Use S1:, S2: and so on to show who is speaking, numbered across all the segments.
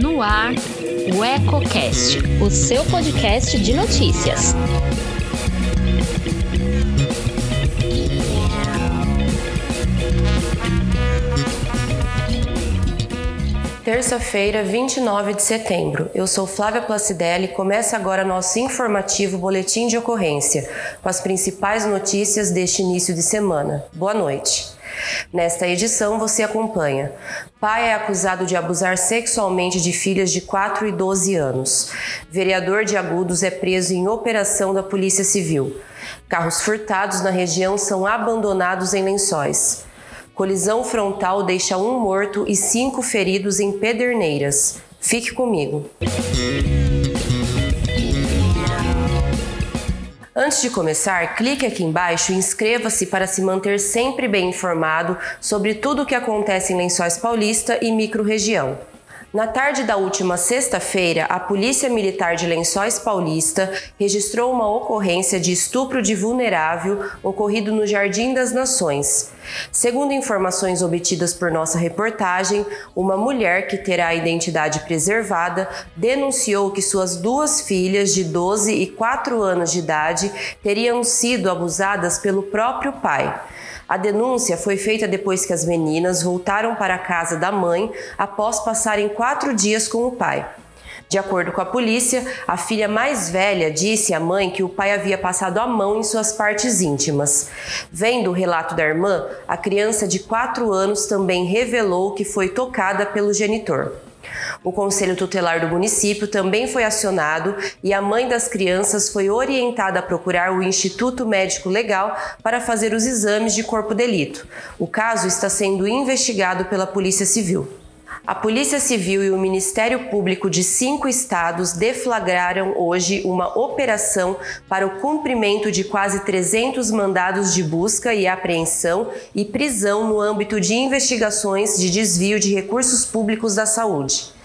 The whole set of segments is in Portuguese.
S1: No ar, o EcoCast, o seu podcast de notícias.
S2: Terça-feira, 29 de setembro. Eu sou Flávia Placidelli e começa agora nosso informativo Boletim de Ocorrência, com as principais notícias deste início de semana. Boa noite. Nesta edição, você acompanha. Pai é acusado de abusar sexualmente de filhas de 4 e 12 anos. Vereador de Agudos é preso em operação da Polícia Civil. Carros furtados na região são abandonados em lençóis. Colisão frontal deixa um morto e cinco feridos em Pederneiras. Fique comigo. Antes de começar, clique aqui embaixo e inscreva-se para se manter sempre bem informado sobre tudo o que acontece em Lençóis Paulista e microrregião. Na tarde da última sexta-feira, a Polícia Militar de Lençóis Paulista registrou uma ocorrência de estupro de vulnerável ocorrido no Jardim das Nações. Segundo informações obtidas por nossa reportagem, uma mulher que terá a identidade preservada denunciou que suas duas filhas de 12 e 4 anos de idade teriam sido abusadas pelo próprio pai. A denúncia foi feita depois que as meninas voltaram para a casa da mãe após passarem quatro dias com o pai. De acordo com a polícia, a filha mais velha disse à mãe que o pai havia passado a mão em suas partes íntimas. Vendo o relato da irmã, a criança de 4 anos também revelou que foi tocada pelo genitor. O Conselho Tutelar do município também foi acionado e a mãe das crianças foi orientada a procurar o Instituto Médico Legal para fazer os exames de corpo delito. O caso está sendo investigado pela Polícia Civil. A Polícia Civil e o Ministério Público de cinco estados deflagraram hoje uma operação para o cumprimento de quase 300 mandados de busca e apreensão e prisão no âmbito de investigações de desvio de recursos públicos da saúde.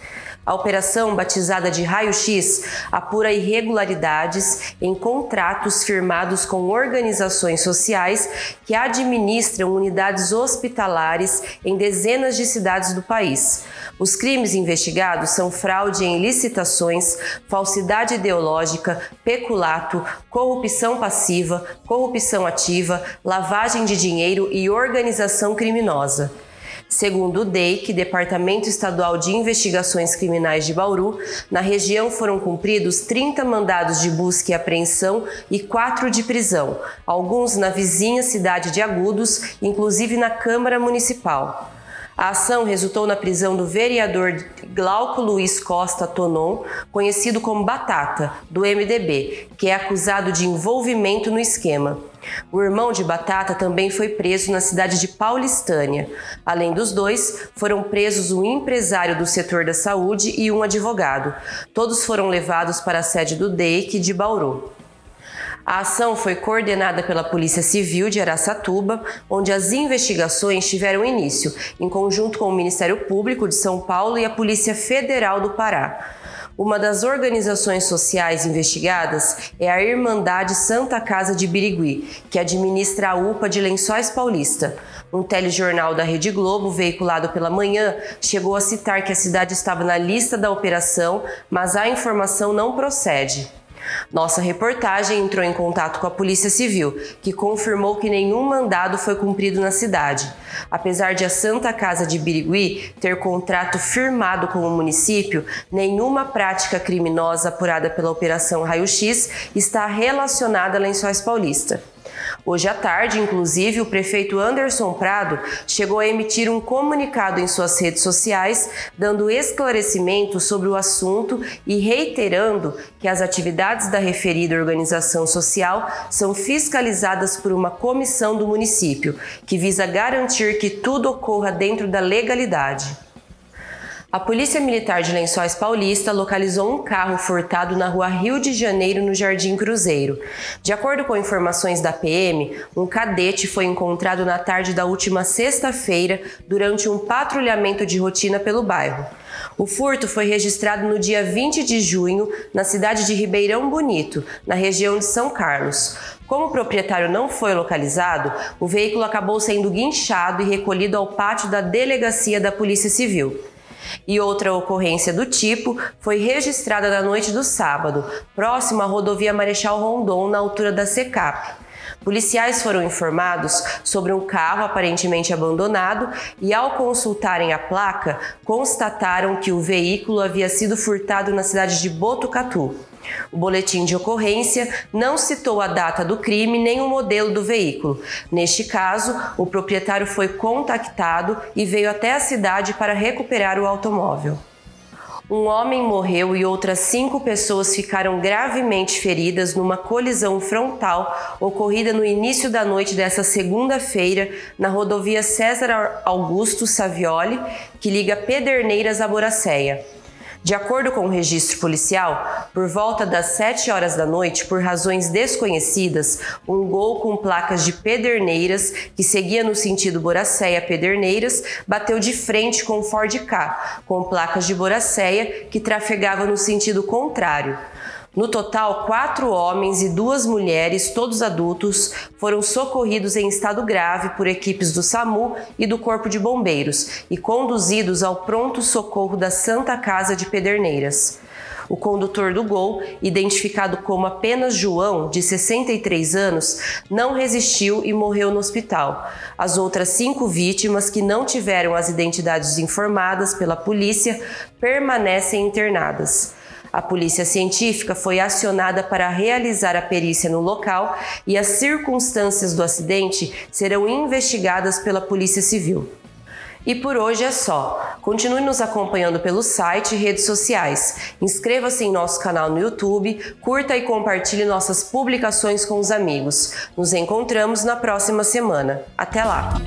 S2: A operação, batizada de Raio-X, apura irregularidades em contratos firmados com organizações sociais que administram unidades hospitalares em dezenas de cidades do país. Os crimes investigados são fraude em licitações, falsidade ideológica, peculato, corrupção passiva, corrupção ativa, lavagem de dinheiro e organização criminosa. Segundo o DEIC, Departamento Estadual de Investigações Criminais de Bauru, na região foram cumpridos 30 mandados de busca e apreensão e 4 de prisão, alguns na vizinha cidade de Agudos, inclusive na Câmara Municipal. A ação resultou na prisão do vereador Glauco Luiz Costa Tonon, conhecido como Batata, do MDB, que é acusado de envolvimento no esquema. O irmão de Batata também foi preso na cidade de Paulistânia. Além dos dois, foram presos um empresário do setor da saúde e um advogado. Todos foram levados para a sede do DEIC de Bauru. A ação foi coordenada pela Polícia Civil de Araçatuba, onde as investigações tiveram início, em conjunto com o Ministério Público de São Paulo e a Polícia Federal do Pará. Uma das organizações sociais investigadas é a Irmandade Santa Casa de Birigui, que administra a UPA de Lençóis Paulista. Um telejornal da Rede Globo, veiculado pela manhã, chegou a citar que a cidade estava na lista da operação, mas a informação não procede. Nossa reportagem entrou em contato com a Polícia Civil, que confirmou que nenhum mandado foi cumprido na cidade. Apesar de a Santa Casa de Birigui ter contrato firmado com o município, nenhuma prática criminosa apurada pela Operação Raio X está relacionada a Lençóis Paulista. Hoje à tarde, inclusive, o prefeito Anderson Prado chegou a emitir um comunicado em suas redes sociais, dando esclarecimento sobre o assunto e reiterando que as atividades da referida organização social são fiscalizadas por uma comissão do município, que visa garantir que tudo ocorra dentro da legalidade. A Polícia Militar de Lençóis Paulista localizou um carro furtado na rua Rio de Janeiro, no Jardim Cruzeiro. De acordo com informações da PM, um cadete foi encontrado na tarde da última sexta-feira durante um patrulhamento de rotina pelo bairro. O furto foi registrado no dia 20 de junho na cidade de Ribeirão Bonito, na região de São Carlos. Como o proprietário não foi localizado, o veículo acabou sendo guinchado e recolhido ao pátio da delegacia da Polícia Civil. E outra ocorrência do tipo foi registrada na noite do sábado, próximo à rodovia Marechal Rondon, na altura da Secap. Policiais foram informados sobre um carro aparentemente abandonado e, ao consultarem a placa, constataram que o veículo havia sido furtado na cidade de Botucatu. O boletim de ocorrência não citou a data do crime nem o modelo do veículo. Neste caso, o proprietário foi contactado e veio até a cidade para recuperar o automóvel. Um homem morreu e outras cinco pessoas ficaram gravemente feridas numa colisão frontal ocorrida no início da noite dessa segunda-feira na rodovia César Augusto Savioli, que liga Pederneiras a Boracéia. De acordo com o registro policial, por volta das 7 horas da noite, por razões desconhecidas, um gol com placas de Pederneiras, que seguia no sentido Boracéia-Pederneiras, bateu de frente com o Ford K, com placas de Boracéia, que trafegava no sentido contrário. No total, quatro homens e duas mulheres, todos adultos, foram socorridos em estado grave por equipes do SAMU e do Corpo de Bombeiros e conduzidos ao pronto socorro da Santa Casa de Pederneiras. O condutor do Gol, identificado como apenas João, de 63 anos, não resistiu e morreu no hospital. As outras cinco vítimas, que não tiveram as identidades informadas pela polícia, permanecem internadas. A polícia científica foi acionada para realizar a perícia no local e as circunstâncias do acidente serão investigadas pela Polícia Civil. E por hoje é só. Continue nos acompanhando pelo site e redes sociais. Inscreva-se em nosso canal no YouTube, curta e compartilhe nossas publicações com os amigos. Nos encontramos na próxima semana. Até lá!